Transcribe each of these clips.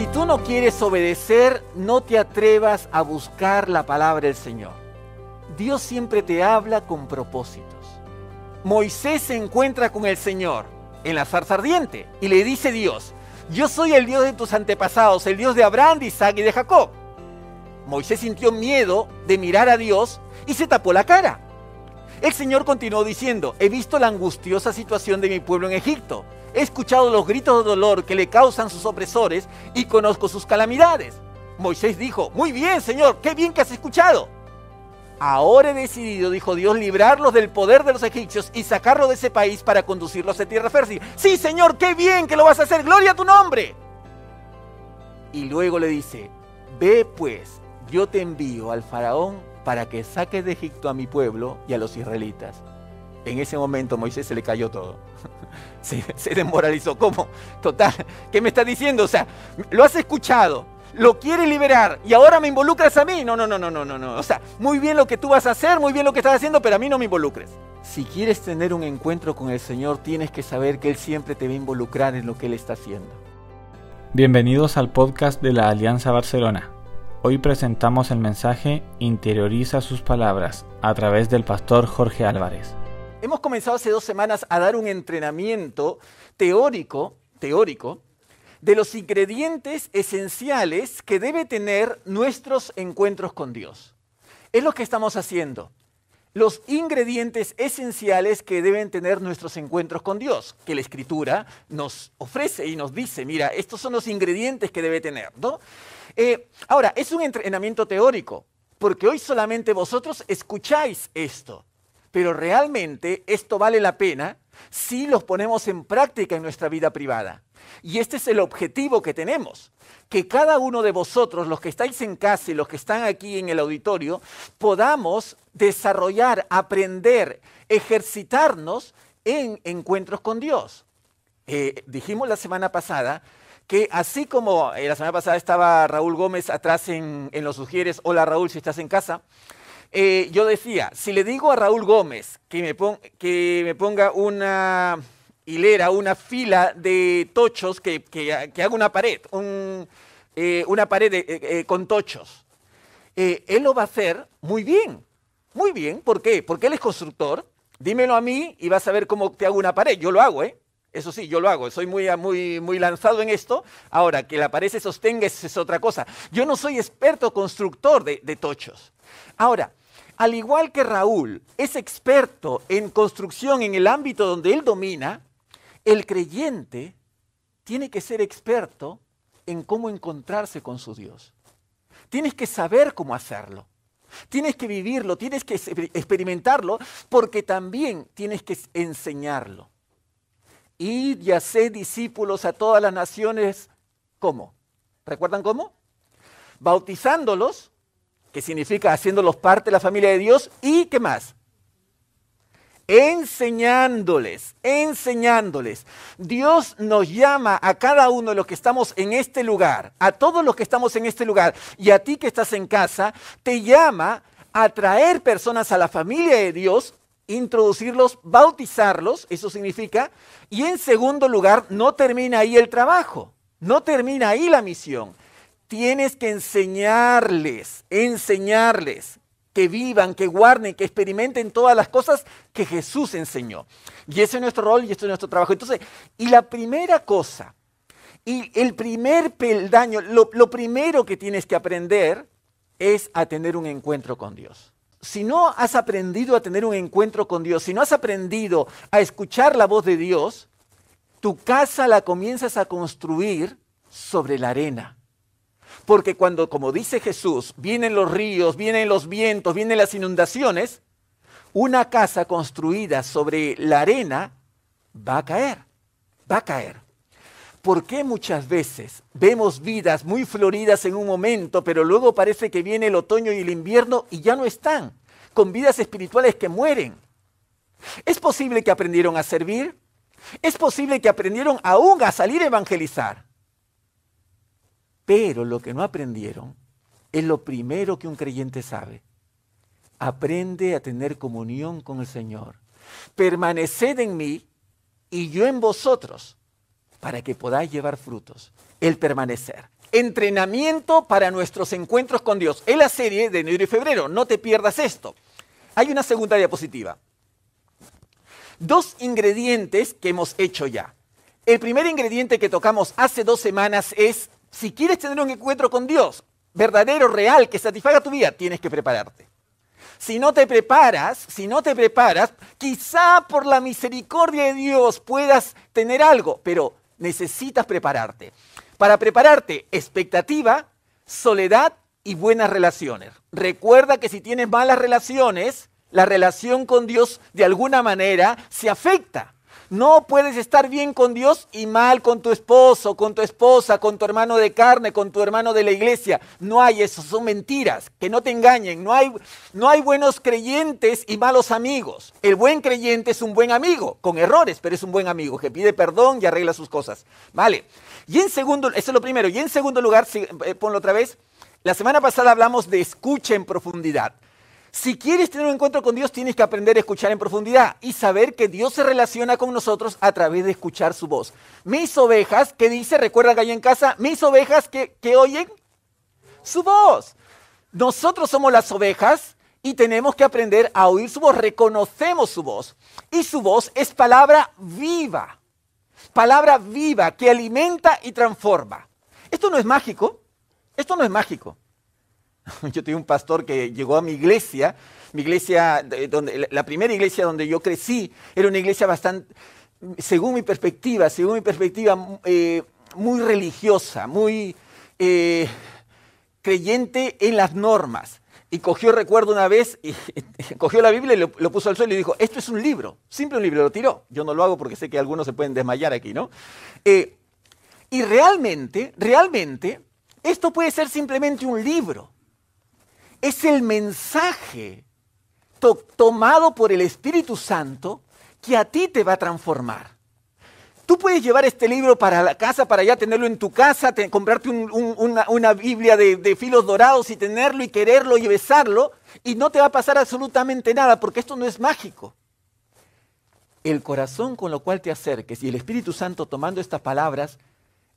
Si tú no quieres obedecer, no te atrevas a buscar la palabra del Señor. Dios siempre te habla con propósitos. Moisés se encuentra con el Señor en la zarza ardiente y le dice Dios, yo soy el Dios de tus antepasados, el Dios de Abraham, de Isaac y de Jacob. Moisés sintió miedo de mirar a Dios y se tapó la cara. El Señor continuó diciendo, he visto la angustiosa situación de mi pueblo en Egipto, he escuchado los gritos de dolor que le causan sus opresores y conozco sus calamidades. Moisés dijo, muy bien Señor, qué bien que has escuchado. Ahora he decidido, dijo Dios, librarlos del poder de los egipcios y sacarlos de ese país para conducirlos a tierra fértil. Sí, Señor, qué bien que lo vas a hacer, gloria a tu nombre. Y luego le dice, ve pues, yo te envío al faraón para que saques de Egipto a mi pueblo y a los israelitas. En ese momento Moisés se le cayó todo. Se, se desmoralizó. ¿Cómo? Total, ¿qué me estás diciendo? O sea, lo has escuchado, lo quiere liberar y ahora me involucras a mí. No, no, no, no, no, no, no. O sea, muy bien lo que tú vas a hacer, muy bien lo que estás haciendo, pero a mí no me involucres. Si quieres tener un encuentro con el Señor, tienes que saber que Él siempre te va a involucrar en lo que Él está haciendo. Bienvenidos al podcast de la Alianza Barcelona. Hoy presentamos el mensaje Interioriza sus palabras a través del pastor Jorge Álvarez. Hemos comenzado hace dos semanas a dar un entrenamiento teórico, teórico, de los ingredientes esenciales que debe tener nuestros encuentros con Dios. Es lo que estamos haciendo. Los ingredientes esenciales que deben tener nuestros encuentros con Dios, que la Escritura nos ofrece y nos dice, mira, estos son los ingredientes que debe tener, ¿no? Eh, ahora, es un entrenamiento teórico, porque hoy solamente vosotros escucháis esto, pero realmente esto vale la pena si los ponemos en práctica en nuestra vida privada. Y este es el objetivo que tenemos, que cada uno de vosotros, los que estáis en casa y los que están aquí en el auditorio, podamos desarrollar, aprender, ejercitarnos en encuentros con Dios. Eh, dijimos la semana pasada que así como eh, la semana pasada estaba Raúl Gómez atrás en, los sugieres, hola Raúl si estás en casa, eh, yo decía, si le digo a Raúl Gómez que me, ponga una hilera, una fila de tochos que, haga una pared, eh, una pared eh, con tochos. él lo va a hacer muy bien, muy bien. ¿Por qué? Porque él es constructor. Dímelo a mí y vas a ver cómo te hago una pared. Yo lo hago, ¿eh? Eso sí, yo lo hago, soy muy, muy, muy lanzado en esto. Ahora, que la pared se sostenga es otra cosa. Yo no soy experto constructor de tochos. Ahora, al igual que Raúl es experto en construcción en el ámbito donde él domina, el creyente tiene que ser experto en cómo encontrarse con su Dios. Tienes que saber cómo hacerlo. Tienes que vivirlo, tienes que experimentarlo, porque también tienes que enseñarlo. Y sé discípulos a todas las naciones, ¿cómo? ¿Recuerdan cómo? Bautizándolos, que significa haciéndolos parte de la familia de Dios, y ¿qué más? enseñándoles, enseñándoles. Dios nos llama a cada uno de los que estamos en este lugar, a todos los que estamos en este lugar y a ti que estás en casa, te llama a traer personas a la familia de Dios, introducirlos, bautizarlos, eso significa, y en segundo lugar, no termina ahí el trabajo, no termina ahí la misión. Tienes que enseñarles, enseñarles que vivan, que guarden, que experimenten todas las cosas que Jesús enseñó. Y ese es nuestro rol y esto es nuestro trabajo. Entonces, y la primera cosa, y el primer peldaño, lo, lo primero que tienes que aprender es a tener un encuentro con Dios. Si no has aprendido a tener un encuentro con Dios, si no has aprendido a escuchar la voz de Dios, tu casa la comienzas a construir sobre la arena. Porque cuando, como dice Jesús, vienen los ríos, vienen los vientos, vienen las inundaciones, una casa construida sobre la arena va a caer, va a caer. ¿Por qué muchas veces vemos vidas muy floridas en un momento, pero luego parece que viene el otoño y el invierno y ya no están, con vidas espirituales que mueren? ¿Es posible que aprendieron a servir? ¿Es posible que aprendieron aún a salir a evangelizar? Pero lo que no aprendieron es lo primero que un creyente sabe. Aprende a tener comunión con el Señor. Permaneced en mí y yo en vosotros. para que podáis llevar frutos, el permanecer. Entrenamiento para nuestros encuentros con Dios. Es la serie de enero y febrero, no te pierdas esto. Hay una segunda diapositiva. Dos ingredientes que hemos hecho ya. El primer ingrediente que tocamos hace dos semanas es, si quieres tener un encuentro con Dios, verdadero, real, que satisfaga tu vida, tienes que prepararte. Si no te preparas, si no te preparas, quizá por la misericordia de Dios puedas tener algo, pero necesitas prepararte. Para prepararte, expectativa, soledad y buenas relaciones. Recuerda que si tienes malas relaciones, la relación con Dios de alguna manera se afecta. No puedes estar bien con Dios y mal con tu esposo, con tu esposa, con tu hermano de carne, con tu hermano de la iglesia. No hay eso, son mentiras, que no te engañen. No hay, no hay buenos creyentes y malos amigos. El buen creyente es un buen amigo, con errores, pero es un buen amigo que pide perdón y arregla sus cosas. Vale. Y en segundo, eso es lo primero. Y en segundo lugar, eh, ponlo otra vez. La semana pasada hablamos de escucha en profundidad. Si quieres tener un encuentro con Dios, tienes que aprender a escuchar en profundidad y saber que Dios se relaciona con nosotros a través de escuchar su voz. Mis ovejas, ¿qué dice? Recuerda que hay en casa, mis ovejas que, que oyen su voz. Nosotros somos las ovejas y tenemos que aprender a oír su voz. Reconocemos su voz. Y su voz es palabra viva. Palabra viva que alimenta y transforma. Esto no es mágico. Esto no es mágico. Yo tenía un pastor que llegó a mi iglesia, mi iglesia, donde, la primera iglesia donde yo crecí, era una iglesia bastante, según mi perspectiva, según mi perspectiva, eh, muy religiosa, muy eh, creyente en las normas. Y cogió, recuerdo una vez, y, cogió la Biblia y lo, puso al suelo y dijo, esto es un libro, simple un libro, lo tiró. Yo no lo hago porque sé que algunos se pueden desmayar aquí, ¿no? Eh, y realmente, realmente, esto puede ser simplemente un libro es el mensaje tomado por el Espíritu Santo que a ti te va a transformar. Tú puedes llevar este libro para la casa, para ya tenerlo en tu casa, comprarte una, Biblia de, de, filos dorados y tenerlo y quererlo y besarlo, y no te va a pasar absolutamente nada, porque esto no es mágico. El corazón con lo cual te acerques y el Espíritu Santo tomando estas palabras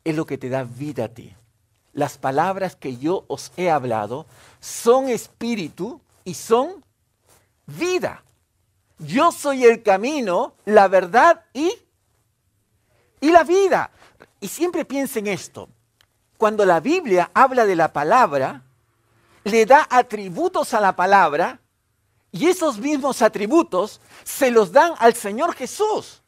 es lo que te da vida a ti las palabras que yo os he hablado son espíritu y son vida. Yo soy el camino, la verdad y, y la vida. Y siempre piensen esto. Cuando la Biblia habla de la palabra, le da atributos a la palabra y esos mismos atributos se los dan al Señor Jesús.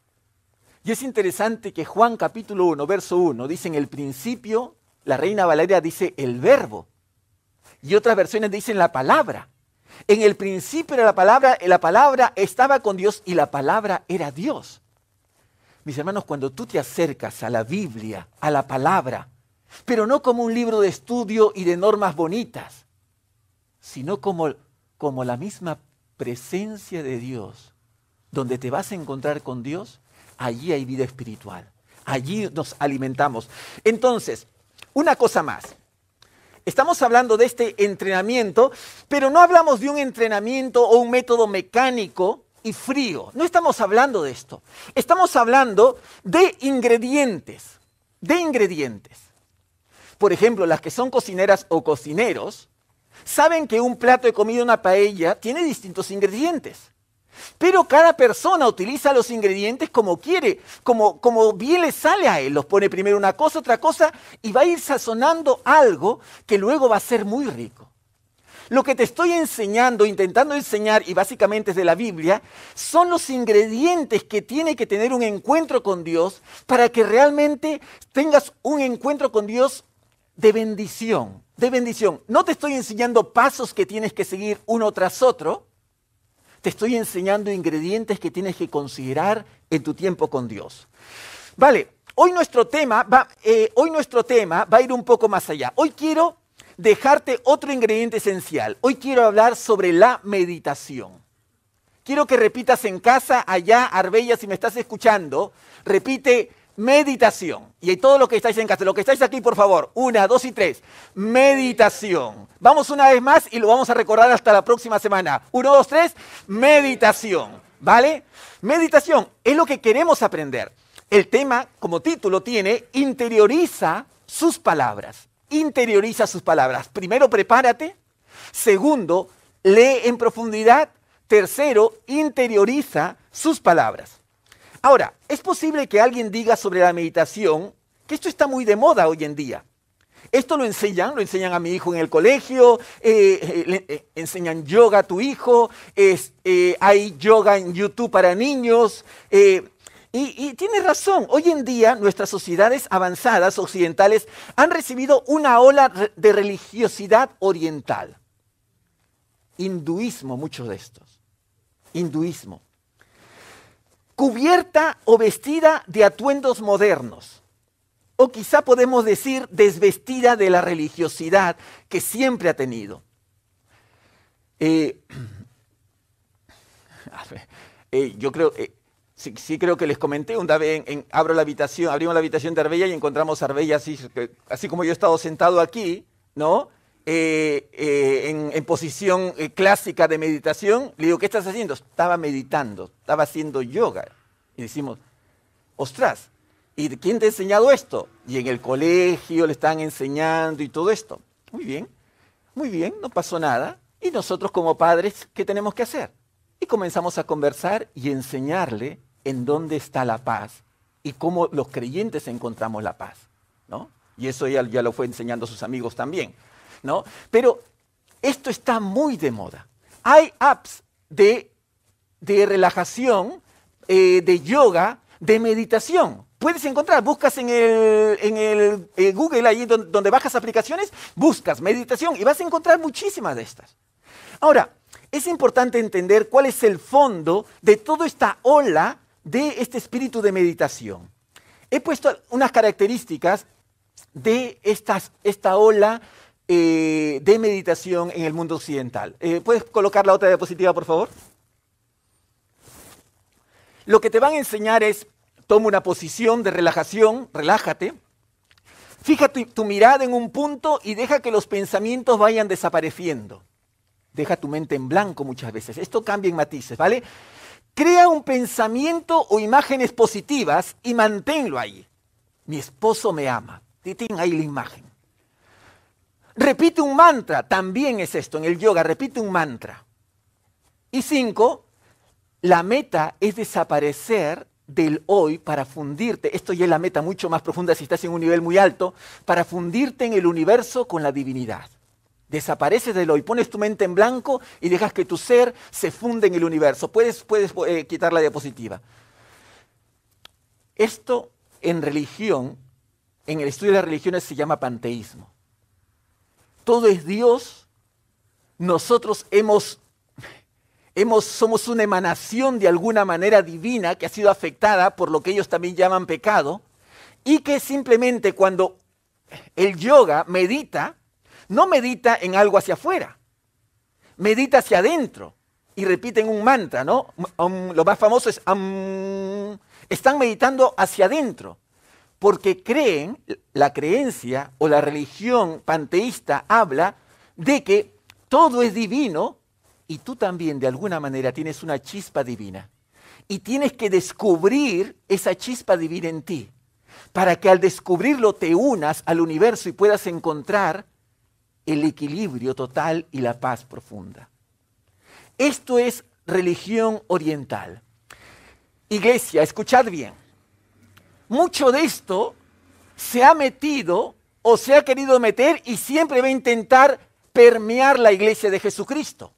Y es interesante que Juan capítulo 1, verso 1 dice en el principio la reina Valeria dice el verbo. Y otras versiones dicen la palabra. En el principio era la palabra, la palabra estaba con Dios y la palabra era Dios. Mis hermanos, cuando tú te acercas a la Biblia, a la palabra, pero no como un libro de estudio y de normas bonitas, sino como, como la misma presencia de Dios, donde te vas a encontrar con Dios, allí hay vida espiritual, allí nos alimentamos. Entonces, una cosa más. Estamos hablando de este entrenamiento, pero no hablamos de un entrenamiento o un método mecánico y frío. No estamos hablando de esto. Estamos hablando de ingredientes, de ingredientes. Por ejemplo, las que son cocineras o cocineros saben que un plato de comida, una paella, tiene distintos ingredientes. Pero cada persona utiliza los ingredientes como quiere, como, como bien le sale a él. Los pone primero una cosa, otra cosa, y va a ir sazonando algo que luego va a ser muy rico. Lo que te estoy enseñando, intentando enseñar, y básicamente es de la Biblia, son los ingredientes que tiene que tener un encuentro con Dios para que realmente tengas un encuentro con Dios de bendición, de bendición. No te estoy enseñando pasos que tienes que seguir uno tras otro, te estoy enseñando ingredientes que tienes que considerar en tu tiempo con Dios. Vale, hoy nuestro tema va, eh, hoy nuestro tema va a ir un poco más allá. Hoy quiero dejarte otro ingrediente esencial. Hoy quiero hablar sobre la meditación. Quiero que repitas en casa, allá, Arbella, si me estás escuchando, repite meditación. Y todo lo que estáis en casa, lo que estáis aquí, por favor, una, dos y tres. Meditación. Vamos una vez más y lo vamos a recordar hasta la próxima semana. Uno, dos, tres. Meditación. ¿Vale? Meditación es lo que queremos aprender. el tema, como título tiene, interioriza sus palabras. Interioriza sus palabras. Primero, prepárate. Segundo, lee en profundidad. Tercero, interioriza sus palabras. Ahora, es posible que alguien diga sobre la meditación que esto está muy de moda hoy en día. Esto lo enseñan, lo enseñan a mi hijo en el colegio, eh, eh, eh, enseñan yoga a tu hijo, hay yoga en YouTube para niños. y, y tienes razón, hoy en día nuestras sociedades avanzadas occidentales han recibido una ola de religiosidad oriental. Hinduismo, muchos de estos. Hinduismo. Cubierta o vestida de atuendos modernos o quizá podemos decir desvestida de la religiosidad que siempre ha tenido. Eh, eh, yo creo, eh, sí, creo que les comenté una vez, en, abro la habitación, abrimos la habitación de Arbella y encontramos a Arbella así, así como yo he estado sentado aquí, ¿no? En, en, posición clásica de meditación, le digo, ¿qué estás haciendo? Estaba meditando, estaba haciendo yoga. Y decimos, ostras, ¿Y quién te ha enseñado esto? Y en el colegio le están enseñando y todo esto. Muy bien, muy bien, no pasó nada. Y nosotros como padres, ¿qué tenemos que hacer? Y comenzamos a conversar y enseñarle en dónde está la paz y cómo los creyentes encontramos la paz. ¿no? Y eso ya, ya lo fue enseñando a sus amigos también. ¿No? Pero esto está muy de moda. Hay apps de, de relajación, eh, de yoga, de meditación puedes encontrar, buscas en el, eh, Google, ahí donde, bajas aplicaciones, buscas meditación y vas a encontrar muchísimas de estas. Ahora, es importante entender cuál es el fondo de toda esta ola de este espíritu de meditación. He puesto unas características de esta ola eh, de meditación en el mundo occidental. Eh, ¿Puedes colocar la otra diapositiva, por favor? Lo que te van a enseñar es Toma una posición de relajación, relájate. Fija tu, mirada en un punto y deja que los pensamientos vayan desapareciendo. Deja tu mente en blanco muchas veces. Esto cambia en matices, ¿vale? Crea un pensamiento o imágenes positivas y manténlo ahí. Mi esposo me ama. Titín ahí la imagen. Repite un mantra, también es esto en el yoga, repite un mantra. Y cinco, la meta es desaparecer del hoy para fundirte, esto ya es la meta mucho más profunda si estás en un nivel muy alto, para fundirte en el universo con la divinidad. Desapareces del hoy, pones tu mente en blanco y dejas que tu ser se funde en el universo. Puedes, puedes eh, quitar la diapositiva. Esto en religión, en el estudio de las religiones se llama panteísmo. Todo es Dios. Nosotros hemos somos una emanación de alguna manera divina que ha sido afectada por lo que ellos también llaman pecado y que simplemente cuando el yoga medita, no medita en algo hacia afuera, medita hacia adentro y repiten un mantra, ¿no? lo más famoso es están meditando hacia adentro porque creen, la creencia o la religión panteísta habla de que todo es divino y tú también de alguna manera tienes una chispa divina. Y tienes que descubrir esa chispa divina en ti, para que al descubrirlo te unas al universo y puedas encontrar el equilibrio total y la paz profunda. Esto es religión oriental. Iglesia, escuchad bien. Mucho de esto se ha metido o se ha querido meter y siempre va a intentar permear la iglesia de Jesucristo.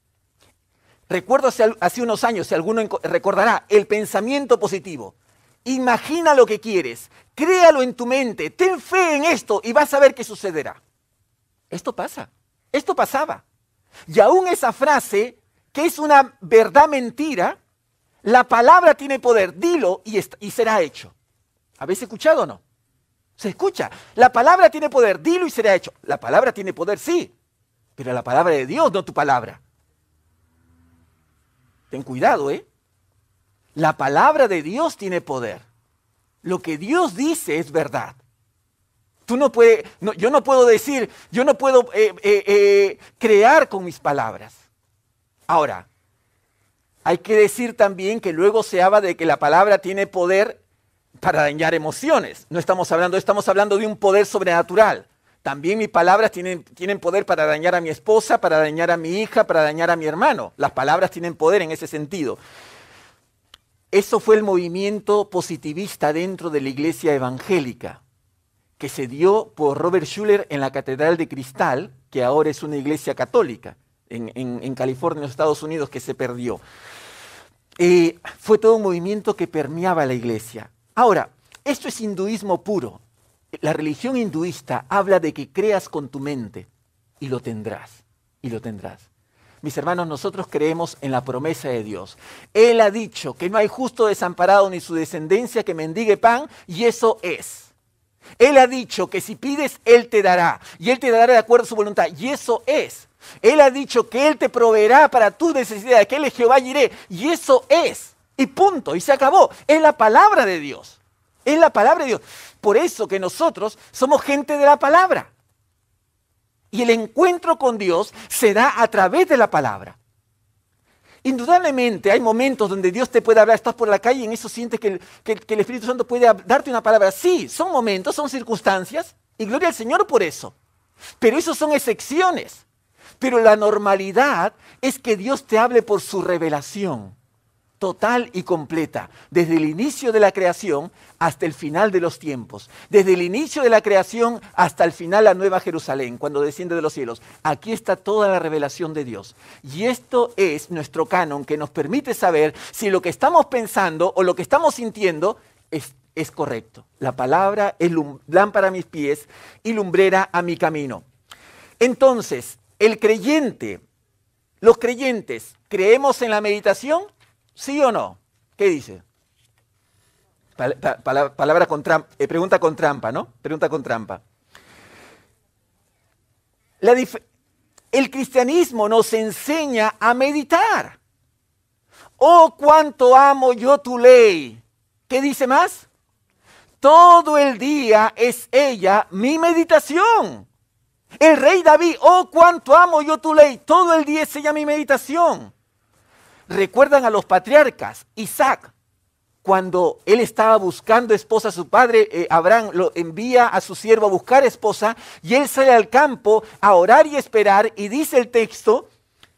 Recuerdo hace, unos años, si alguno recordará, el pensamiento positivo. Imagina lo que quieres, créalo en tu mente, ten fe en esto y vas a ver qué sucederá. Esto pasa, esto pasaba. Y aún esa frase, que es una verdad mentira, la palabra tiene poder, dilo y, y será hecho. ¿Habéis escuchado o no? Se escucha. La palabra tiene poder, dilo y será hecho. La palabra tiene poder, sí, pero la palabra de Dios, no tu palabra. Ten cuidado, ¿eh? La palabra de Dios tiene poder. Lo que Dios dice es verdad. Tú no puedes, yo no puedo decir, yo no puedo eh, eh, eh, crear con mis palabras. Ahora, hay que decir también que luego se habla de que la palabra tiene poder para dañar emociones. No estamos hablando, estamos hablando de un poder sobrenatural. También mis palabras tienen, tienen, poder para dañar a mi esposa, para dañar a mi hija, para dañar a mi hermano. Las palabras tienen poder en ese sentido. Eso fue el movimiento positivista dentro de la iglesia evangélica, que se dio por Robert Schuller en la Catedral de Cristal, que ahora es una iglesia católica en, en California, en los Estados Unidos, que se perdió. Eh, fue todo un movimiento que permeaba la iglesia. Ahora, esto es hinduismo puro. La religión hinduista habla de que creas con tu mente y lo tendrás, y lo tendrás. Mis hermanos, nosotros creemos en la promesa de Dios. Él ha dicho que no hay justo desamparado ni su descendencia que mendigue pan, y eso es. Él ha dicho que si pides, Él te dará, y Él te dará de acuerdo a su voluntad, y eso es. Él ha dicho que Él te proveerá para tus necesidades, que Él es Jehová iré. Y eso es. Y punto. Y se acabó. Es la palabra de Dios. Es la palabra de Dios. Por eso que nosotros somos gente de la palabra. Y el encuentro con Dios se da a través de la palabra. Indudablemente hay momentos donde Dios te puede hablar, estás por la calle y en eso sientes que el, Espíritu Santo puede darte una palabra. Sí, son momentos, son circunstancias, y gloria al Señor por eso. Pero eso son excepciones. Pero la normalidad es que Dios te hable por su revelación total y completa, desde el inicio de la creación hasta el final de los tiempos, desde el inicio de la creación hasta el final la nueva Jerusalén, cuando desciende de los cielos. Aquí está toda la revelación de Dios. Y esto es nuestro canon que nos permite saber si lo que estamos pensando o lo que estamos sintiendo es, es correcto. La palabra es lámpara a mis pies y lumbrera a mi camino. Entonces, el creyente, los creyentes, ¿creemos en la meditación? ¿Sí o no? ¿Qué dice? palabra con trampa, eh, pregunta con trampa, ¿no? Pregunta con trampa. el cristianismo nos enseña a meditar. Oh, cuánto amo yo tu ley. ¿Qué dice más? Todo el día es ella mi meditación. El rey David, oh, cuánto amo yo tu ley. Todo el día es ella mi meditación. Recuerdan a los patriarcas, Isaac, cuando él estaba buscando esposa, su padre eh, Abraham lo envía a su siervo a buscar esposa y él sale al campo a orar y esperar y dice el texto,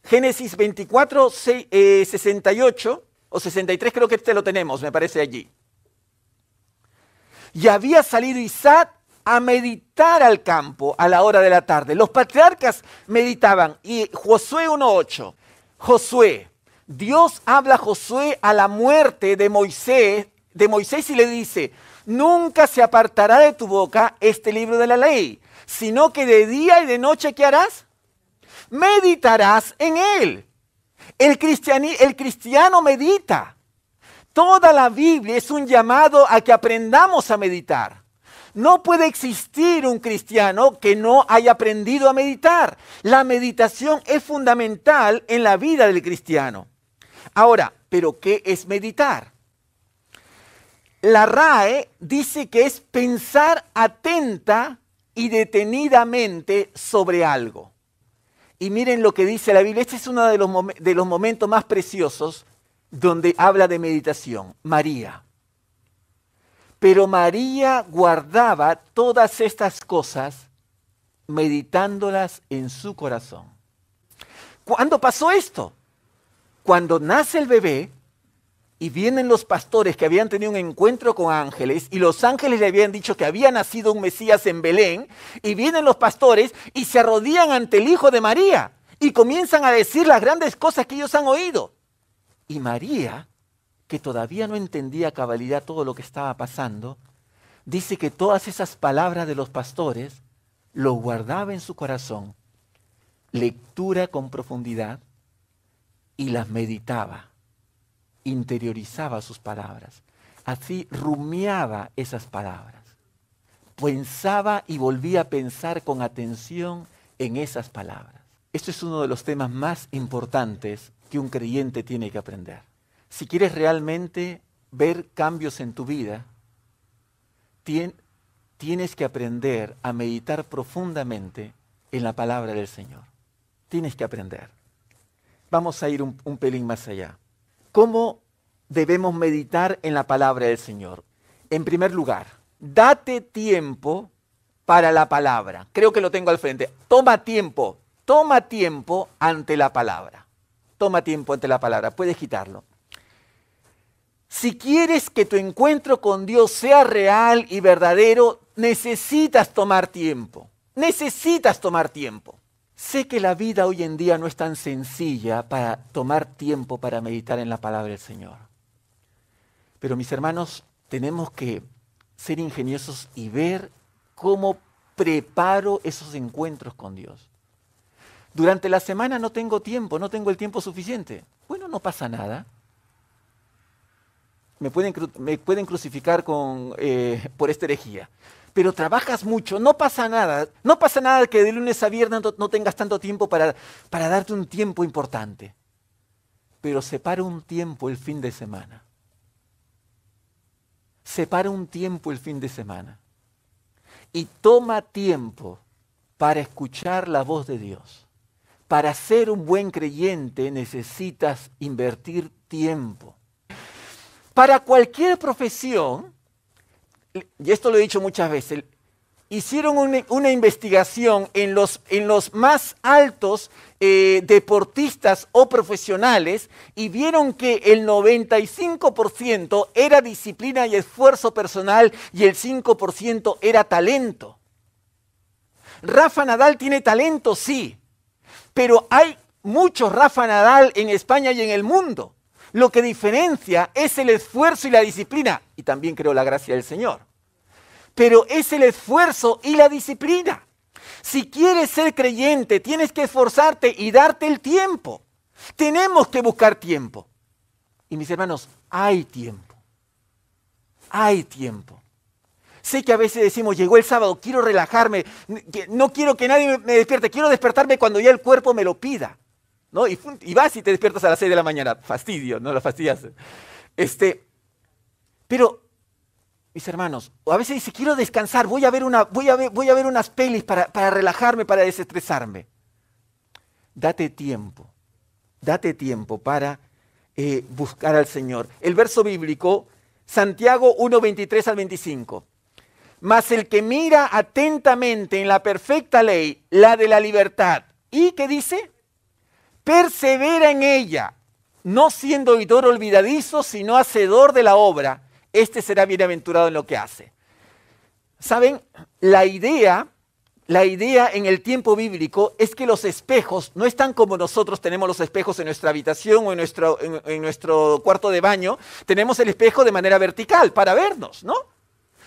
Génesis 24, 68 o 63, creo que este lo tenemos, me parece allí. Y había salido Isaac a meditar al campo a la hora de la tarde. Los patriarcas meditaban y Josué 1.8, Josué, Dios habla a Josué a la muerte de Moisés, de Moisés y le dice, nunca se apartará de tu boca este libro de la ley, sino que de día y de noche ¿qué harás? Meditarás en él. El, el cristiano medita. Toda la Biblia es un llamado a que aprendamos a meditar. No puede existir un cristiano que no haya aprendido a meditar. La meditación es fundamental en la vida del cristiano. Ahora, ¿pero qué es meditar? La RAE dice que es pensar atenta y detenidamente sobre algo. Y miren lo que dice la Biblia. Este es uno de los, de los momentos más preciosos donde habla de meditación. María. Pero María guardaba todas estas cosas meditándolas en su corazón. ¿Cuándo pasó esto? Cuando nace el bebé y vienen los pastores que habían tenido un encuentro con ángeles y los ángeles le habían dicho que había nacido un Mesías en Belén y vienen los pastores y se arrodillan ante el Hijo de María y comienzan a decir las grandes cosas que ellos han oído. Y María que todavía no entendía cabalidad todo lo que estaba pasando, dice que todas esas palabras de los pastores lo guardaba en su corazón, lectura con profundidad, y las meditaba, interiorizaba sus palabras. Así rumiaba esas palabras. Pensaba y volvía a pensar con atención en esas palabras. Esto es uno de los temas más importantes que un creyente tiene que aprender. Si quieres realmente ver cambios en tu vida, tienes que aprender a meditar profundamente en la palabra del Señor. Tienes que aprender. Vamos a ir un, pelín más allá. ¿Cómo debemos meditar en la palabra del Señor? En primer lugar, date tiempo para la palabra. Creo que lo tengo al frente. Toma tiempo, toma tiempo ante la palabra. Toma tiempo ante la palabra. Puedes quitarlo. Si quieres que tu encuentro con Dios sea real y verdadero, necesitas tomar tiempo. Necesitas tomar tiempo. Sé que la vida hoy en día no es tan sencilla para tomar tiempo para meditar en la palabra del Señor. Pero mis hermanos, tenemos que ser ingeniosos y ver cómo preparo esos encuentros con Dios. Durante la semana no tengo tiempo, no tengo el tiempo suficiente. Bueno, no pasa nada me pueden, crucificar eh, por esta herejía. Pero trabajas mucho, no pasa nada. No pasa nada que de lunes a viernes no, tengas tanto tiempo para, para darte un tiempo importante. Pero separa un tiempo el fin de semana. Separa un tiempo el fin de semana. Y toma tiempo para escuchar la voz de Dios. Para ser un buen creyente necesitas invertir tiempo para cualquier profesión, y esto lo he dicho muchas veces, hicieron una, investigación en los, en los, más altos eh, deportistas o profesionales y vieron que el 95% era disciplina y esfuerzo personal y el 5% era talento. Rafa Nadal tiene talento, sí, pero hay muchos Rafa Nadal en España y en el mundo. Lo que diferencia es el esfuerzo y la disciplina, y también creo la gracia del Señor. Pero es el esfuerzo y la disciplina. Si quieres ser creyente, tienes que esforzarte y darte el tiempo. Tenemos que buscar tiempo. Y mis hermanos, hay tiempo. Hay tiempo. Sé que a veces decimos, llegó el sábado, quiero relajarme, no quiero que nadie me despierte, quiero despertarme cuando ya el cuerpo me lo pida. ¿No? Y, vas y te despiertas a las 6 de la mañana. Fastidio, no lo fastidias. Este, pero, mis hermanos, a veces dice, quiero descansar, voy a ver, una, voy a ver, voy a ver unas pelis para, relajarme, para desestresarme. Date tiempo, date tiempo para eh, buscar al Señor. El verso bíblico, Santiago 1, 23 al 25. Mas el que mira atentamente en la perfecta ley, la de la libertad, ¿y qué dice? Persevera en ella, no siendo oidor olvidadizo, sino hacedor de la obra, este será bienaventurado en lo que hace. ¿Saben? La idea, la idea en el tiempo bíblico es que los espejos no están como nosotros tenemos los espejos en nuestra habitación o en nuestro, en, nuestro cuarto de baño. Tenemos el espejo de manera vertical para vernos, ¿no?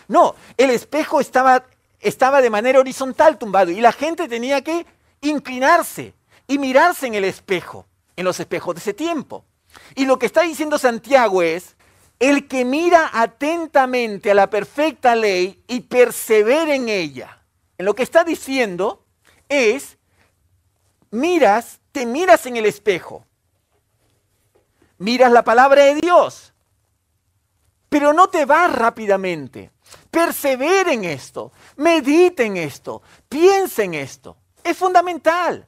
No, el espejo estaba, estaba de manera horizontal tumbado y la gente tenía que inclinarse y mirarse en el espejo, en los espejos de ese tiempo. Y lo que está diciendo Santiago es, el que mira atentamente a la perfecta ley y persevera en ella. En lo que está diciendo es, miras, te miras en el espejo, miras la palabra de Dios, pero no te vas rápidamente. Persevera en esto, medita en esto, piensa en esto. Es fundamental.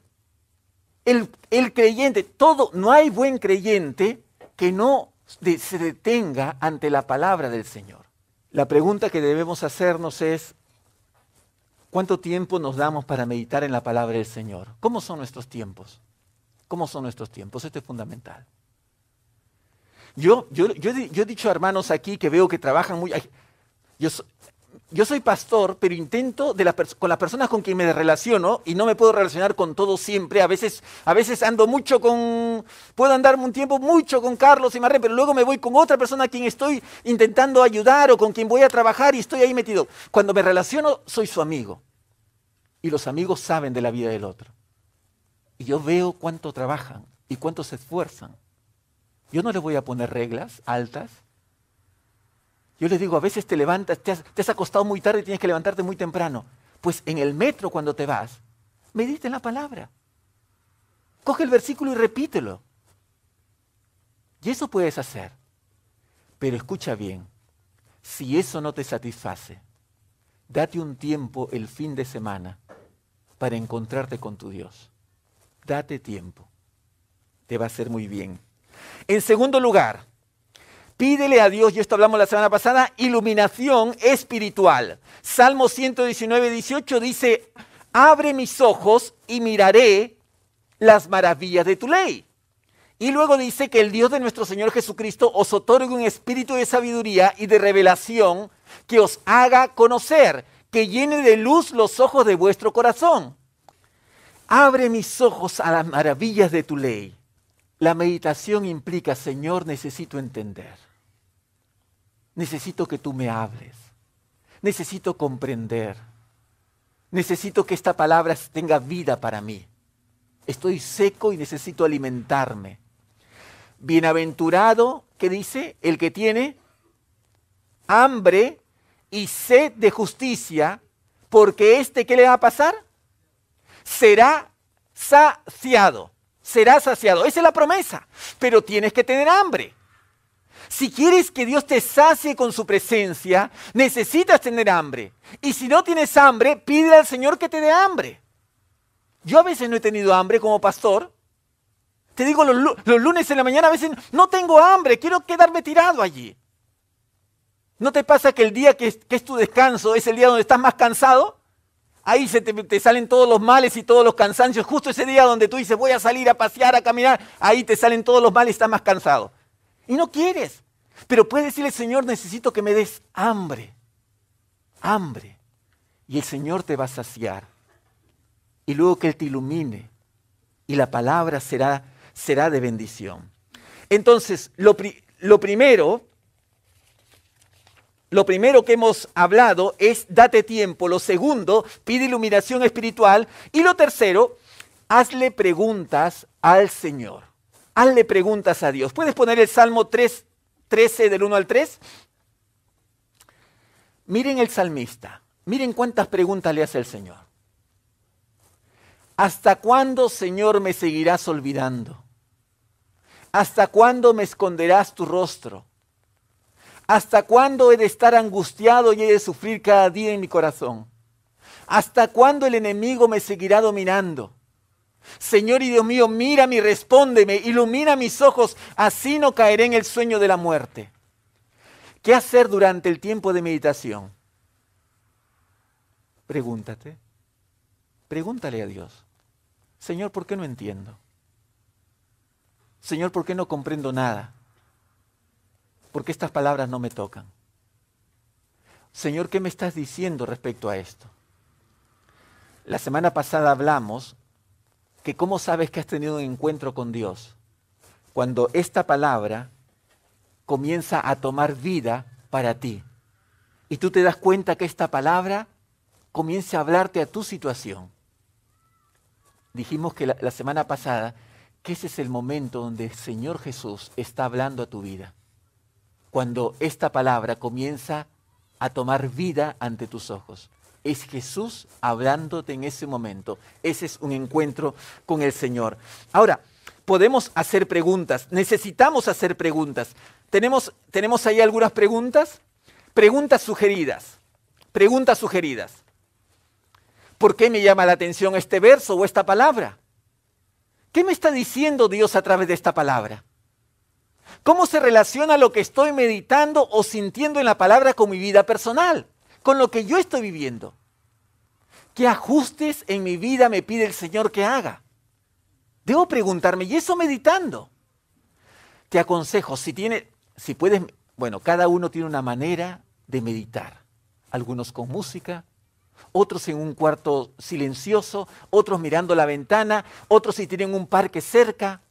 El, creyente, todo, no hay buen creyente que no se detenga ante la palabra del Señor. La pregunta que debemos hacernos es, ¿cuánto tiempo nos damos para meditar en la palabra del Señor? ¿Cómo son nuestros tiempos? ¿Cómo son nuestros tiempos? Esto es fundamental. Yo, yo, yo, yo he dicho a hermanos aquí que veo que trabajan muy... Yo, yo soy pastor, pero intento con las personas con quien me relaciono, y no me puedo relacionar con todos siempre, a veces, a veces ando mucho con, puedo andarme un tiempo mucho con Carlos y Marre, pero luego me voy con otra persona a quien estoy intentando ayudar o con quien voy a trabajar y estoy ahí metido. Cuando me relaciono, soy su amigo. Y los amigos saben de la vida del otro. Y yo veo cuánto trabajan y cuánto se esfuerzan. Yo no les voy a poner reglas altas, yo les digo, a veces te levantas, te has, acostado muy tarde y tienes que levantarte muy temprano. Pues en el metro cuando te vas, medite en la palabra. Coge el versículo y repítelo. Y eso puedes hacer. Pero escucha bien, si eso no te satisface, date un tiempo el fin de semana para encontrarte con tu Dios. Date tiempo. Te va a hacer muy bien. En segundo lugar, Pídele a Dios, y esto hablamos la semana pasada, iluminación espiritual. Salmo 119, 18 dice, abre mis ojos y miraré las maravillas de tu ley. Y luego dice que el Dios de nuestro Señor Jesucristo os otorgue un espíritu de sabiduría y de revelación que os haga conocer, que llene de luz los ojos de vuestro corazón. Abre mis ojos a las maravillas de tu ley. La meditación implica, Señor, necesito entender. Necesito que tú me hables. Necesito comprender. Necesito que esta palabra tenga vida para mí. Estoy seco y necesito alimentarme. Bienaventurado, ¿qué dice? El que tiene hambre y sed de justicia, porque este, ¿qué le va a pasar? Será saciado, será saciado. Esa es la promesa, pero tienes que tener hambre. Si quieres que Dios te sacie con su presencia, necesitas tener hambre. Y si no tienes hambre, pide al Señor que te dé hambre. Yo a veces no he tenido hambre como pastor, te digo, los, lunes en la mañana a veces no tengo hambre, quiero quedarme tirado allí. ¿No te pasa que el día que es, tu descanso es el día donde estás más cansado? Ahí se te, te, salen todos los males y todos los cansancios. Justo ese día donde tú dices voy a salir a pasear, a caminar, ahí te salen todos los males y estás más cansado. Y no quieres. Pero puedes decirle, Señor, necesito que me des hambre. Hambre. Y el Señor te va a saciar. Y luego que Él te ilumine. Y la palabra será será de bendición. Entonces, lo, lo primero, lo primero que hemos hablado es date tiempo. Lo segundo, pide iluminación espiritual. Y lo tercero, hazle preguntas al Señor. Hazle preguntas a Dios. ¿Puedes poner el Salmo 3, 13 del 1 al 3? Miren el salmista. Miren cuántas preguntas le hace el Señor. ¿Hasta cuándo, Señor, me seguirás olvidando? ¿Hasta cuándo me esconderás tu rostro? ¿Hasta cuándo he de estar angustiado y he de sufrir cada día en mi corazón? ¿Hasta cuándo el enemigo me seguirá dominando? Señor y Dios mío, mírame y respóndeme, ilumina mis ojos, así no caeré en el sueño de la muerte. ¿Qué hacer durante el tiempo de meditación? Pregúntate, pregúntale a Dios, Señor, ¿por qué no entiendo? Señor, ¿por qué no comprendo nada? ¿Por qué estas palabras no me tocan? Señor, ¿qué me estás diciendo respecto a esto? La semana pasada hablamos que cómo sabes que has tenido un encuentro con Dios cuando esta palabra comienza a tomar vida para ti. Y tú te das cuenta que esta palabra comienza a hablarte a tu situación. Dijimos que la, semana pasada que ese es el momento donde el Señor Jesús está hablando a tu vida. Cuando esta palabra comienza a tomar vida ante tus ojos. Es Jesús hablándote en ese momento. Ese es un encuentro con el Señor. Ahora, podemos hacer preguntas. Necesitamos hacer preguntas. ¿Tenemos, tenemos ahí algunas preguntas? Preguntas sugeridas. Preguntas sugeridas. ¿Por qué me llama la atención este verso o esta palabra? ¿Qué me está diciendo Dios a través de esta palabra? ¿Cómo se relaciona lo que estoy meditando o sintiendo en la palabra con mi vida personal, con lo que yo estoy viviendo? ¿Qué ajustes en mi vida me pide el Señor que haga? Debo preguntarme, ¿y eso meditando? Te aconsejo, si tiene, si puedes, bueno, cada uno tiene una manera de meditar. Algunos con música, otros en un cuarto silencioso, otros mirando la ventana, otros si tienen un parque cerca.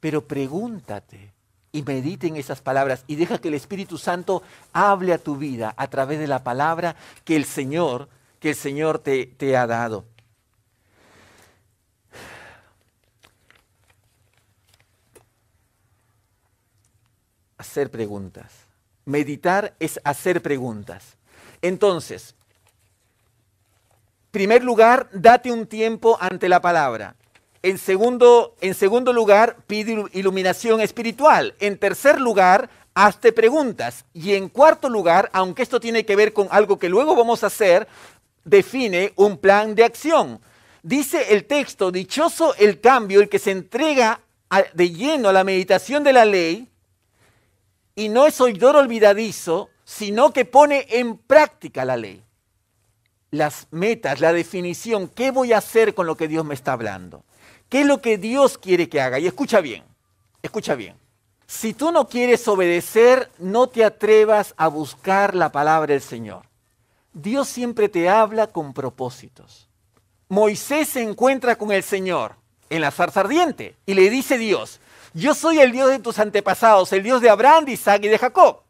Pero pregúntate y medite en esas palabras y deja que el Espíritu Santo hable a tu vida a través de la palabra que el Señor, que el Señor te, te ha dado. Hacer preguntas. Meditar es hacer preguntas. Entonces, primer lugar, date un tiempo ante la palabra. En segundo, en segundo lugar, pide iluminación espiritual. En tercer lugar, hazte preguntas. Y en cuarto lugar, aunque esto tiene que ver con algo que luego vamos a hacer, define un plan de acción. Dice el texto, dichoso el cambio, el que se entrega de lleno a la meditación de la ley y no es oidor olvidadizo, sino que pone en práctica la ley. Las metas, la definición, ¿qué voy a hacer con lo que Dios me está hablando? ¿Qué es lo que Dios quiere que haga? Y escucha bien, escucha bien. Si tú no quieres obedecer, no te atrevas a buscar la palabra del Señor. Dios siempre te habla con propósitos. Moisés se encuentra con el Señor en la zarza ardiente y le dice Dios, yo soy el Dios de tus antepasados, el Dios de Abraham, de Isaac y de Jacob.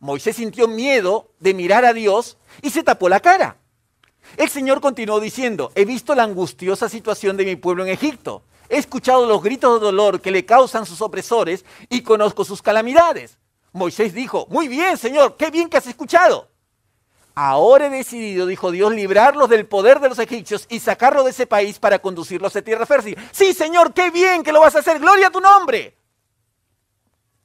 Moisés sintió miedo de mirar a Dios y se tapó la cara. El Señor continuó diciendo, he visto la angustiosa situación de mi pueblo en Egipto, he escuchado los gritos de dolor que le causan sus opresores y conozco sus calamidades. Moisés dijo, muy bien, Señor, qué bien que has escuchado. Ahora he decidido, dijo Dios, librarlos del poder de los egipcios y sacarlos de ese país para conducirlos a tierra fértil. Sí, Señor, qué bien que lo vas a hacer, gloria a tu nombre.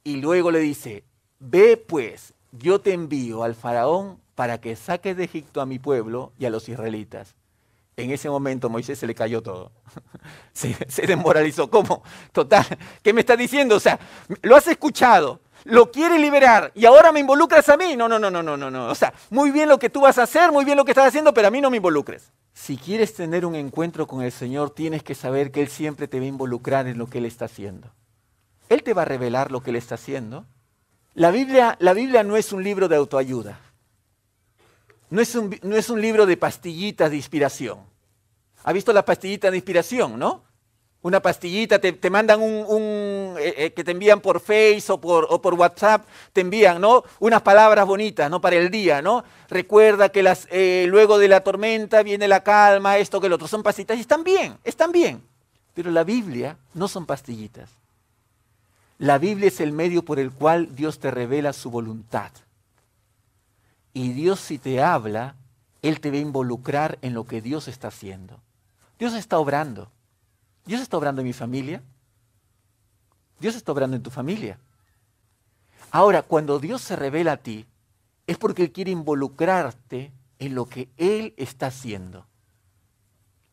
Y luego le dice, ve pues, yo te envío al faraón para que saques de Egipto a mi pueblo y a los israelitas. En ese momento Moisés se le cayó todo. Se, se desmoralizó. ¿Cómo? Total. ¿Qué me estás diciendo? O sea, lo has escuchado, lo quiere liberar y ahora me involucras a mí. No, no, no, no, no, no, no. O sea, muy bien lo que tú vas a hacer, muy bien lo que estás haciendo, pero a mí no me involucres. Si quieres tener un encuentro con el Señor, tienes que saber que Él siempre te va a involucrar en lo que Él está haciendo. Él te va a revelar lo que Él está haciendo. La Biblia, la Biblia no es un libro de autoayuda. No es, un, no es un libro de pastillitas de inspiración. ¿Ha visto las pastillitas de inspiración, no? una pastillita, te, mandan un, eh, eh, que te envían por Face o por, o por, WhatsApp, te envían, ¿no? Unas palabras bonitas, ¿no? Para el día, ¿no? Recuerda que las, eh, luego de la tormenta viene la calma, esto que el otro. Son pastillitas y están bien, están bien. Pero la Biblia no son pastillitas. La Biblia es el medio por el cual Dios te revela su voluntad. Y Dios si te habla, Él te va a involucrar en lo que Dios está haciendo. Dios está obrando. Dios está obrando en mi familia. Dios está obrando en tu familia. Ahora, cuando Dios se revela a ti, es porque Él quiere involucrarte en lo que Él está haciendo.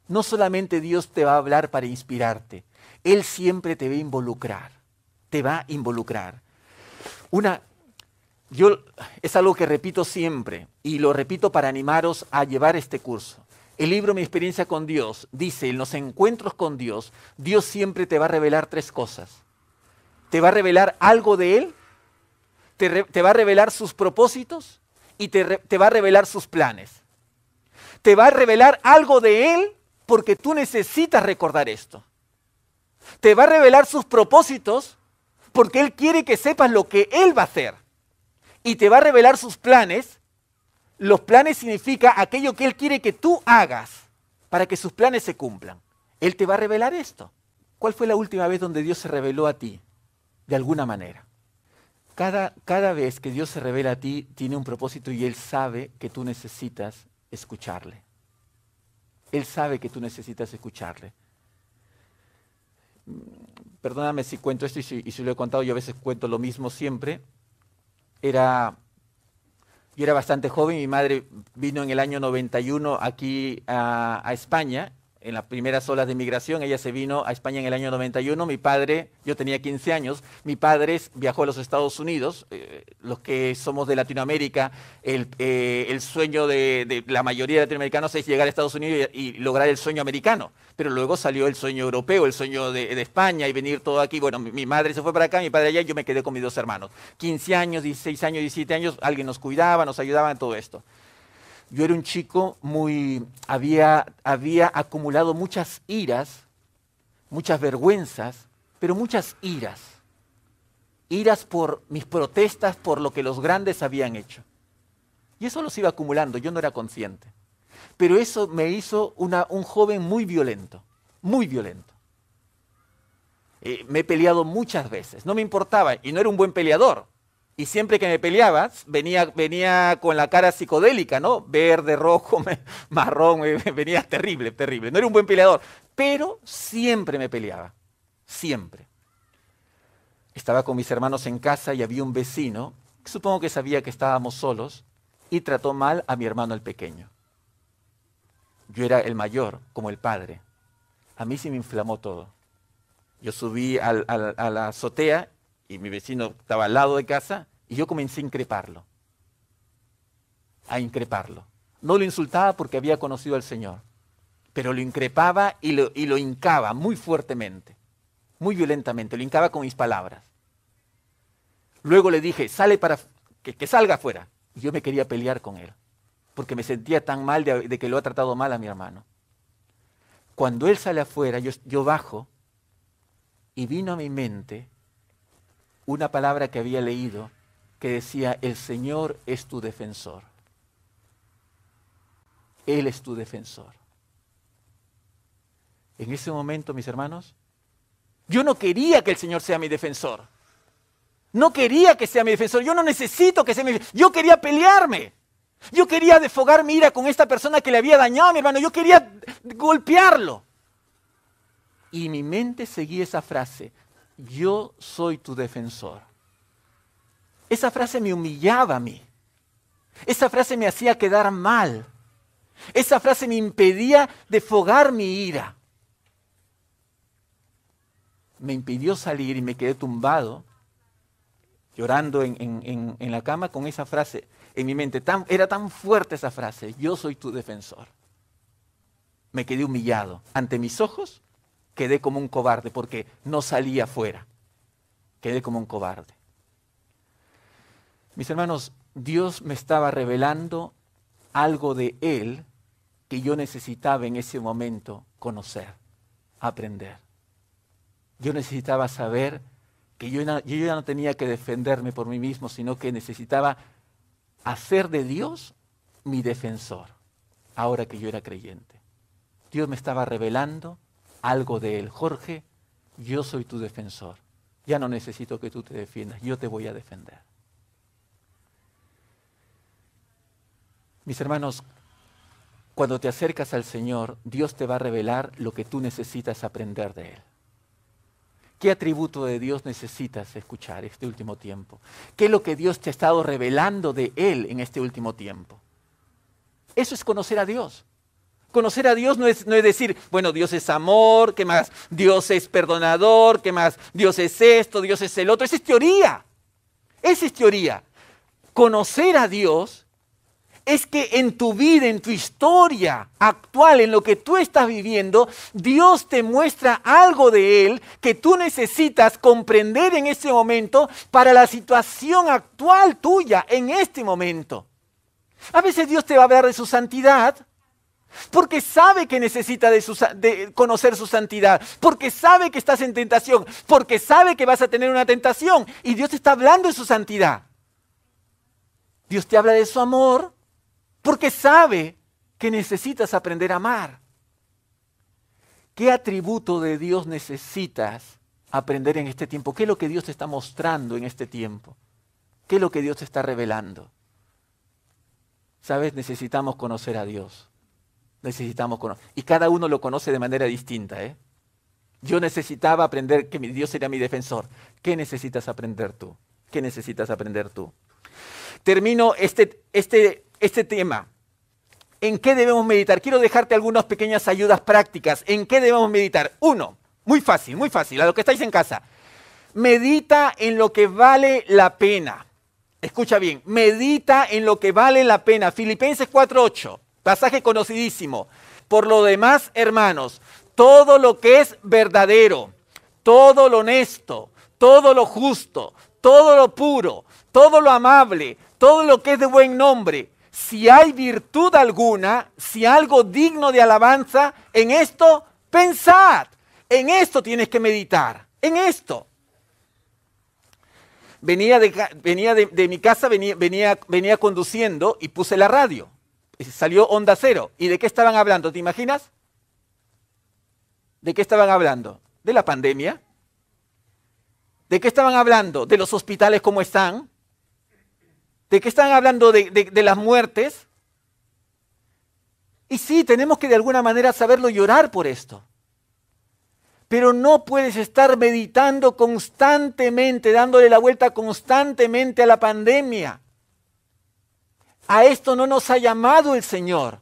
No solamente Dios te va a hablar para inspirarte, Él siempre te va a involucrar, te va a involucrar. Una, yo es algo que repito siempre y lo repito para animaros a llevar este curso. El libro Mi experiencia con Dios dice, en los encuentros con Dios, Dios siempre te va a revelar tres cosas. Te va a revelar algo de Él, te, va a revelar sus propósitos y te, va a revelar sus planes. Te va a revelar algo de Él porque tú necesitas recordar esto. Te va a revelar sus propósitos porque Él quiere que sepas lo que Él va a hacer. Y te va a revelar sus planes los planes significa aquello que Él quiere que tú hagas para que sus planes se cumplan. Él te va a revelar esto. ¿Cuál fue la última vez donde Dios se reveló a ti? De alguna manera. Cada, cada vez que Dios se revela a ti, tiene un propósito y Él sabe que tú necesitas escucharle. Él sabe que tú necesitas escucharle. Perdóname si cuento esto y si, y si lo he contado, yo a veces cuento lo mismo siempre. Era yo era bastante joven, mi madre vino en el año 91 aquí a, a España en las primeras olas de migración. Ella se vino a España en el año 91. Mi padre, yo tenía 15 años, mi padre viajó a los Estados Unidos. Eh, los que somos de Latinoamérica, el, eh, sueño de, la mayoría de latinoamericanos es llegar a Estados Unidos y, lograr el sueño americano. Pero luego salió el sueño europeo, el sueño de, España y venir todo aquí. Bueno, mi, mi, madre se fue para acá, mi padre allá yo me quedé con mis dos hermanos. 15 años, 16 años, 17 años, alguien nos cuidaba, nos ayudaba en todo esto yo era un chico muy, había, había acumulado muchas iras, muchas vergüenzas, pero muchas iras. Iras por mis protestas por lo que los grandes habían hecho. Y eso los iba acumulando, yo no era consciente. Pero eso me hizo una, un joven muy violento, muy violento. Eh, me he peleado muchas veces, no me importaba, y no era un buen peleador, y siempre que me peleaba, venía, venía con la cara psicodélica, ¿no? Verde, rojo, marrón, venía terrible, terrible. No era un buen peleador, pero siempre me peleaba, siempre. Estaba con mis hermanos en casa y había un vecino, que supongo que sabía que estábamos solos, y trató mal a mi hermano el pequeño. Yo era el mayor, como el padre. A mí se me inflamó todo. Yo subí a la azotea y mi vecino estaba al lado de casa, y yo comencé a increparlo. A increparlo. No lo insultaba porque había conocido al Señor, pero lo increpaba y lo, y lo hincaba muy fuertemente, muy violentamente, lo hincaba con mis palabras. Luego le dije, sale para que, que salga afuera. Y yo me quería pelear con él, porque me sentía tan mal de, que lo ha tratado mal a mi hermano. Cuando él sale afuera, yo, yo bajo y vino a mi mente una palabra que había leído que decía, el Señor es tu defensor. Él es tu defensor. En ese momento, mis hermanos, yo no quería que el Señor sea mi defensor. No quería que sea mi defensor. Yo no necesito que sea mi defensor. Yo quería pelearme. Yo quería desfogar mi ira con esta persona que le había dañado a mi hermano. Yo quería golpearlo. Y mi mente seguía esa frase. Yo soy tu defensor. Esa frase me humillaba a mí. Esa frase me hacía quedar mal. Esa frase me impedía desfogar mi ira. Me impidió salir y me quedé tumbado, llorando en, la cama con esa frase en mi mente. era tan fuerte esa frase, yo soy tu defensor. Me quedé humillado. Ante mis ojos quedé como un cobarde porque no salía afuera. Quedé como un cobarde. Mis hermanos, Dios me estaba revelando algo de Él que yo necesitaba en ese momento conocer, aprender. Yo necesitaba saber que yo, ya no tenía que defenderme por mí mismo, sino que necesitaba hacer de Dios mi defensor, ahora que yo era creyente. Dios me estaba revelando algo de Él. Jorge, yo soy tu defensor. Ya no necesito que tú te defiendas, yo te voy a defender. Mis hermanos, cuando te acercas al Señor, Dios te va a revelar lo que tú necesitas aprender de Él. ¿Qué atributo de Dios necesitas escuchar este último tiempo? ¿Qué es lo que Dios te ha estado revelando de Él en este último tiempo? Eso es conocer a Dios. Conocer a Dios no es, no es, decir, bueno, Dios es amor, ¿qué más? Dios es perdonador, ¿qué más? Dios es esto, Dios es el otro. Esa es teoría. Esa es teoría. Conocer a Dios es que en tu vida, en tu historia actual, en lo que tú estás viviendo, Dios te muestra algo de Él que tú necesitas comprender en este momento para la situación actual tuya, en este momento. A veces Dios te va a hablar de su santidad, porque sabe que necesita de, de, conocer su santidad, porque sabe que estás en tentación, porque sabe que vas a tener una tentación y Dios te está hablando de su santidad. Dios te habla de su amor, porque sabe que necesitas aprender a amar. ¿Qué atributo de Dios necesitas aprender en este tiempo? ¿Qué es lo que Dios te está mostrando en este tiempo? ¿Qué es lo que Dios te está revelando? ¿Sabes? Necesitamos conocer a Dios. Necesitamos conocer. Y cada uno lo conoce de manera distinta. ¿eh? Yo necesitaba aprender que Dios era mi defensor. ¿Qué necesitas aprender tú? ¿Qué necesitas aprender tú? Termino este, este este tema. ¿En qué debemos meditar? Quiero dejarte algunas pequeñas ayudas prácticas. ¿En qué debemos meditar? Uno, muy fácil, muy fácil, a lo que estáis en casa. Medita en lo que vale la pena. Escucha bien, medita en lo que vale la pena. Filipenses 4.8, pasaje conocidísimo. Por lo demás, hermanos, todo lo que es verdadero, todo lo honesto, todo lo justo, todo lo puro, todo lo amable, todo lo que es de buen nombre, si hay virtud alguna, si algo digno de alabanza, en esto pensad. En esto tienes que meditar. En esto. Venía de, mi casa, venía, venía, conduciendo y puse la radio. Salió onda cero. ¿Y de qué estaban hablando? ¿Te imaginas? ¿De qué estaban hablando? ¿De la pandemia? ¿De qué estaban hablando? ¿De los hospitales cómo están? ¿De qué están hablando? De, las muertes. Y sí, tenemos que de alguna manera saberlo llorar por esto. Pero no puedes estar meditando constantemente, dándole la vuelta constantemente a la pandemia. A esto no nos ha llamado el Señor.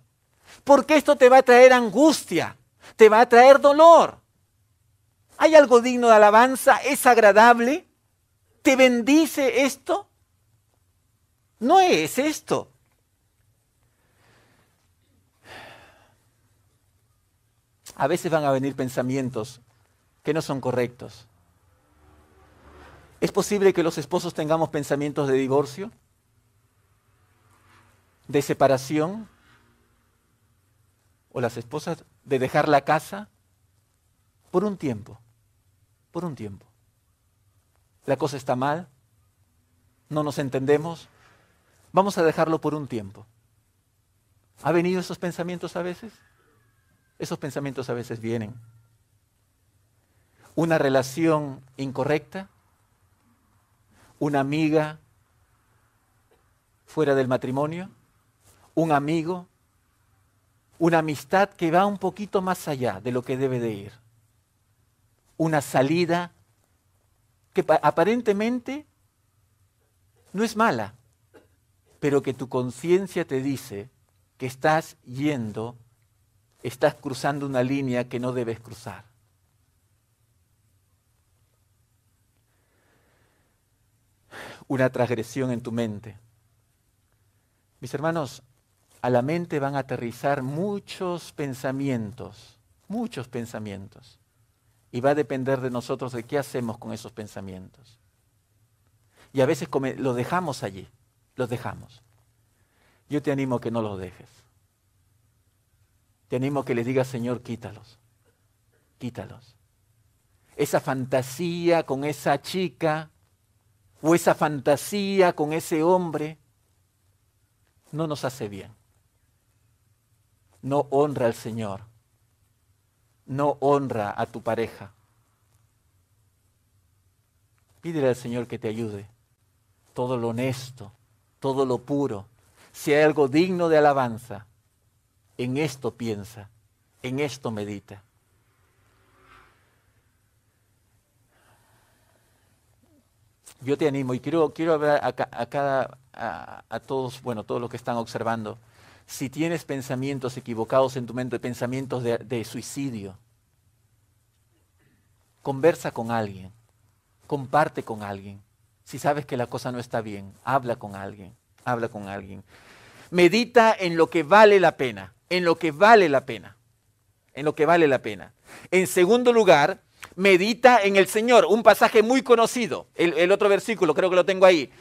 Porque esto te va a traer angustia, te va a traer dolor. ¿Hay algo digno de alabanza? ¿Es agradable? ¿Te bendice esto? No es esto. A veces van a venir pensamientos que no son correctos. ¿Es posible que los esposos tengamos pensamientos de divorcio? ¿De separación? ¿O las esposas de dejar la casa? Por un tiempo, por un tiempo. La cosa está mal, no nos entendemos, vamos a dejarlo por un tiempo. ¿Ha venido esos pensamientos a veces? Esos pensamientos a veces vienen. Una relación incorrecta, una amiga fuera del matrimonio, un amigo, una amistad que va un poquito más allá de lo que debe de ir, una salida que aparentemente no es mala, pero que tu conciencia te dice que estás yendo, estás cruzando una línea que no debes cruzar. una transgresión en tu mente. Mis hermanos, a la mente van a aterrizar muchos pensamientos, muchos pensamientos. Y va a depender de nosotros de qué hacemos con esos pensamientos. Y a veces los dejamos allí, los dejamos. Yo te animo que no los dejes. Te animo a que le digas, Señor, quítalos, quítalos. Esa fantasía con esa chica, o esa fantasía con ese hombre no nos hace bien. No honra al Señor. No honra a tu pareja. Pídele al Señor que te ayude. Todo lo honesto, todo lo puro. Si hay algo digno de alabanza, en esto piensa, en esto medita. yo te animo y quiero, quiero hablar a, cada, a, todos, bueno, todos los que están observando. Si tienes pensamientos equivocados en tu mente, pensamientos de, de suicidio, conversa con alguien, comparte con alguien. Si sabes que la cosa no está bien, habla con alguien, habla con alguien. Medita en lo que vale la pena, en lo que vale la pena, en lo que vale la pena. En segundo lugar, medita en el Señor. Un pasaje muy conocido. El, otro versículo, creo que lo tengo ahí.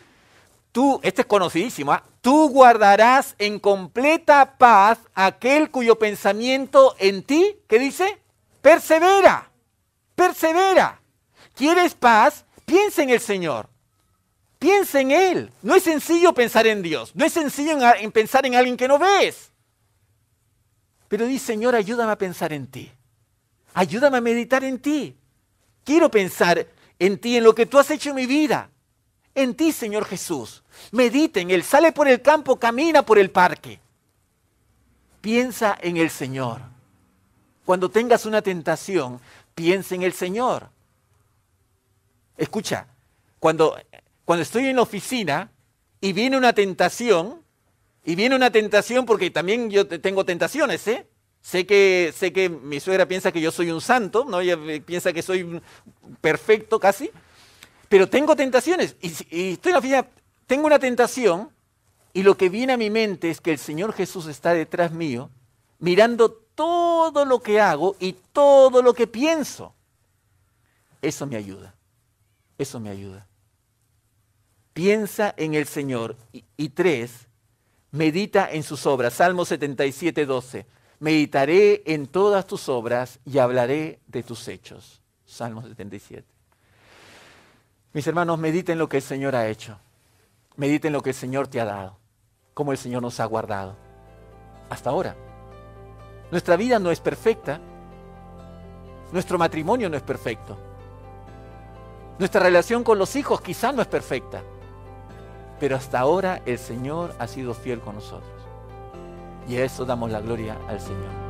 Tú, este es conocidísimo, ¿ah? tú guardarás en completa paz aquel cuyo pensamiento en ti, ¿qué dice? Persevera, persevera. ¿Quieres paz? Piensa en el Señor. Piensa en Él. No es sencillo pensar en Dios. No es sencillo en pensar en alguien que no ves. Pero dice, Señor, ayúdame a pensar en ti. Ayúdame a meditar en ti. Quiero pensar en ti, en lo que tú has hecho en mi vida. En ti, Señor Jesús. Medita en Él. Sale por el campo, camina por el parque. Piensa en el Señor. Cuando tengas una tentación, piensa en el Señor. Escucha, cuando, cuando estoy en la oficina y viene una tentación, y viene una tentación porque también yo tengo tentaciones, ¿eh? Sé que, sé que mi suegra piensa que yo soy un santo, ¿no? Ella piensa que soy perfecto casi, pero tengo tentaciones y, estoy en la tengo una tentación y lo que viene a mi mente es que el Señor Jesús está detrás mío, mirando todo lo que hago y todo lo que pienso. Eso me ayuda, eso me ayuda. Piensa en el Señor. Y, tres, medita en sus obras. Salmo 77, 12 meditaré en todas tus obras y hablaré de tus hechos. Salmo 77. Mis hermanos, mediten lo que el Señor ha hecho. Mediten lo que el Señor te ha dado. Cómo el Señor nos ha guardado. Hasta ahora. Nuestra vida no es perfecta. Nuestro matrimonio no es perfecto. Nuestra relación con los hijos quizá no es perfecta. Pero hasta ahora el Señor ha sido fiel con nosotros. Y a eso damos la gloria al Señor.